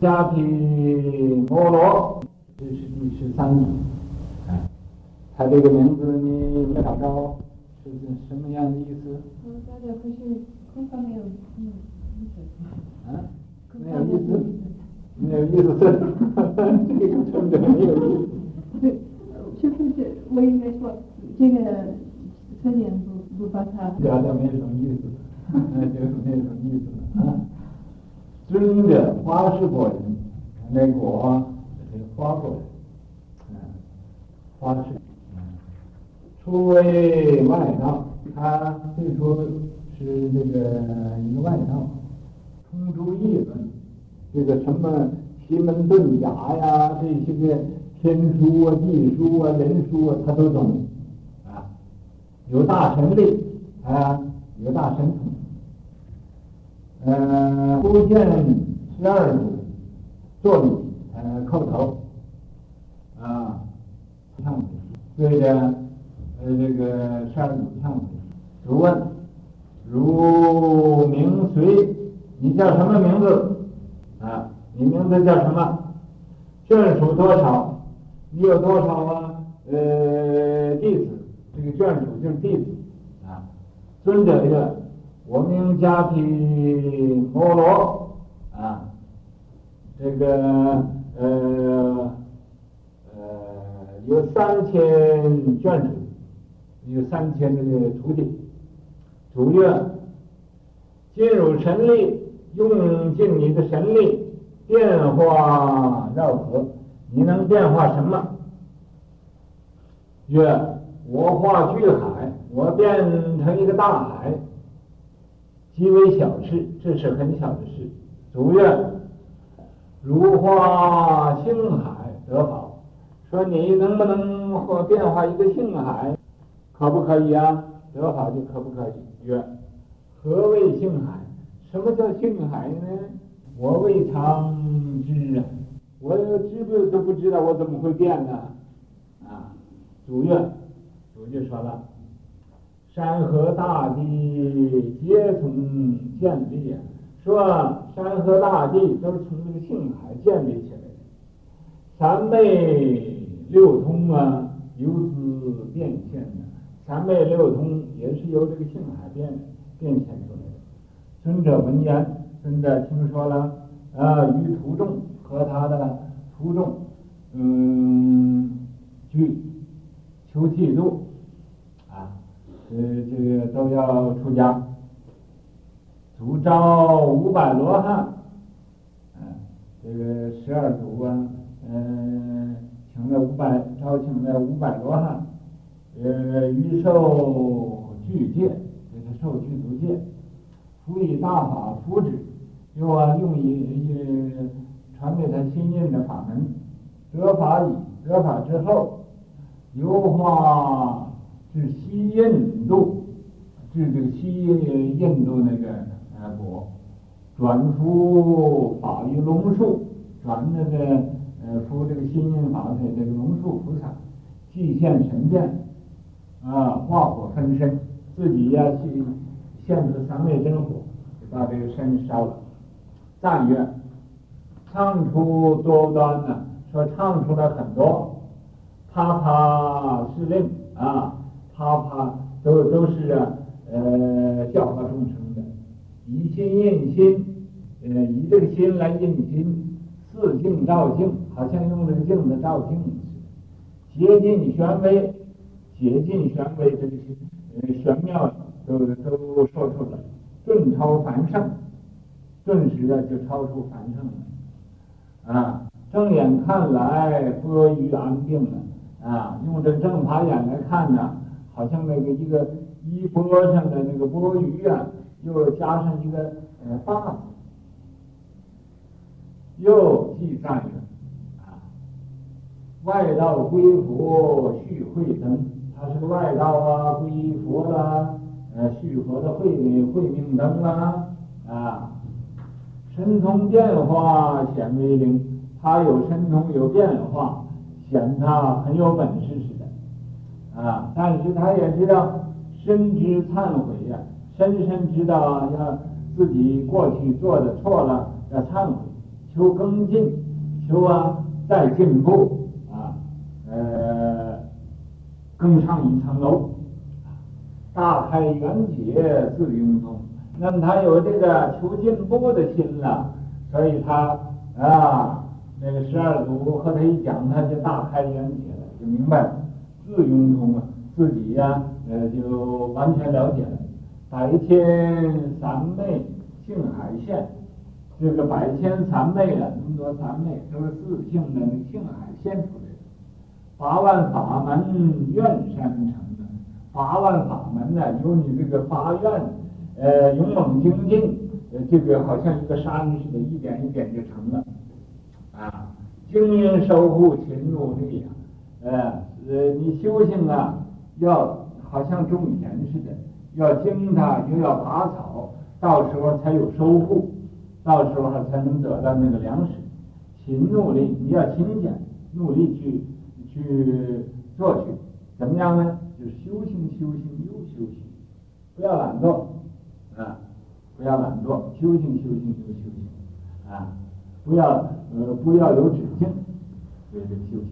迦毗摩罗，这是第十三组。哎，他这个名字你没找着，是什么样的意思？嗯，大家不是空方没有意思。啊？没有意思，没有意思，这个真的没有意思。对，是不是我应该说这个特点不不把它？表达没什么意思，那就没什么意思了啊。尊者花式果人，那果是花果人，嗯，花式，嗯，初为外道，他最初是这个一个外道。通诸议论，这个什么奇门遁甲呀，这些个天书啊、地书啊、人书啊，他都懂啊。有大神力啊，有大神通。嗯、呃，初见十二祖坐礼，呃，叩头啊，忏悔，对着呃这个十二祖忏悔。如问，如名随。你叫什么名字？啊，你名字叫什么？眷属多少？你有多少啊？呃，弟子，这个眷属就是弟子啊。尊者曰：我名迦毗摩罗啊。这个呃呃有三千眷属，有三千这个徒弟。主曰：进入神力。用尽你的神力，变化绕河，你能变化什么？曰：我化巨海，我变成一个大海，极为小事，这是很小的事。主曰：如花星海得好，说你能不能或变化一个星海？可不可以啊？得好就可不可以？曰：何谓星海？什么叫星海呢？我未尝知啊！我知不都不知道，我怎么会变呢？啊！主曰，主就说了：山河大地皆从建立啊！说山河大地都是从这个星海建立起来的。三昧六通啊，由此变现的。三昧六通也是由这个星海变变现出来的。尊者闻言，尊者听说了，啊，于徒众和他的徒众，嗯，去求剃度，呃，这个都要出家，主召五百罗汉，啊，这个十二祖啊，嗯，请了五百，招请了五百罗汉，呃，于受具戒，给他受具足戒。辅以大法辅之，又啊用以以传给他新印的法门，得法已得法之后，由化至西印度，至这个西印度那个呃国，转出法于龙树，转那个呃出这个新印法的这个龙树菩萨，即现神变，啊化火分身，自己呀、去。现出三昧真火，就把这个身烧了。赞曰：唱出多端呢，说唱出了很多，啪啪是令啊，啪啪都都是啊，呃，教化众生的。以心印心，呃，以这个心来印心，似镜照镜，好像用这个镜子照镜似的。竭尽玄微，竭尽玄微，这个是呃玄妙。都都说出了，顿超凡圣，顿时啊就超出凡圣了，啊，正眼看来波鱼安定了，啊，用这正法眼来看呢，好像那个一个衣钵上的那个钵盂啊，又加上一个呃把子，又记赞了，啊，外道归佛续慧灯，他是个外道啊，归佛了。呃，续佛的慧慧命灯啊，啊，神通变化显威灵，他有神通有变化，显他很有本事是，啊，但是他也知道深知忏悔呀、深深知道要自己过去做的错了要忏悔，求更进，求啊再进步啊，呃，更上一层楼。大开元解自融通，那么他有这个求进步的心了，所以他啊，那个十二祖和他一讲，他就大开元解了，就明白了，自融通啊，自己呀、呃，就完全了解了。百千三昧性海现，这个百千三昧啊，那么多三昧都是自性的那性海现出来的，八万法门愿山成。八万法门呢，有你这个发愿，呃，勇猛精进，呃，这个好像一个山似的，一点一点就成了，啊，精英守护勤努力啊，呃，呃，你修行啊，要好像种田似的，要经它，又要拔草，到时候才有收获，到时候才能得到那个粮食。勤努力，你要勤俭，努力去去做去，怎么样呢？就是修行，修行又修行，不要懒惰啊！不要懒惰，修行，修行又修行啊！不要呃，不要有止境，这个修行。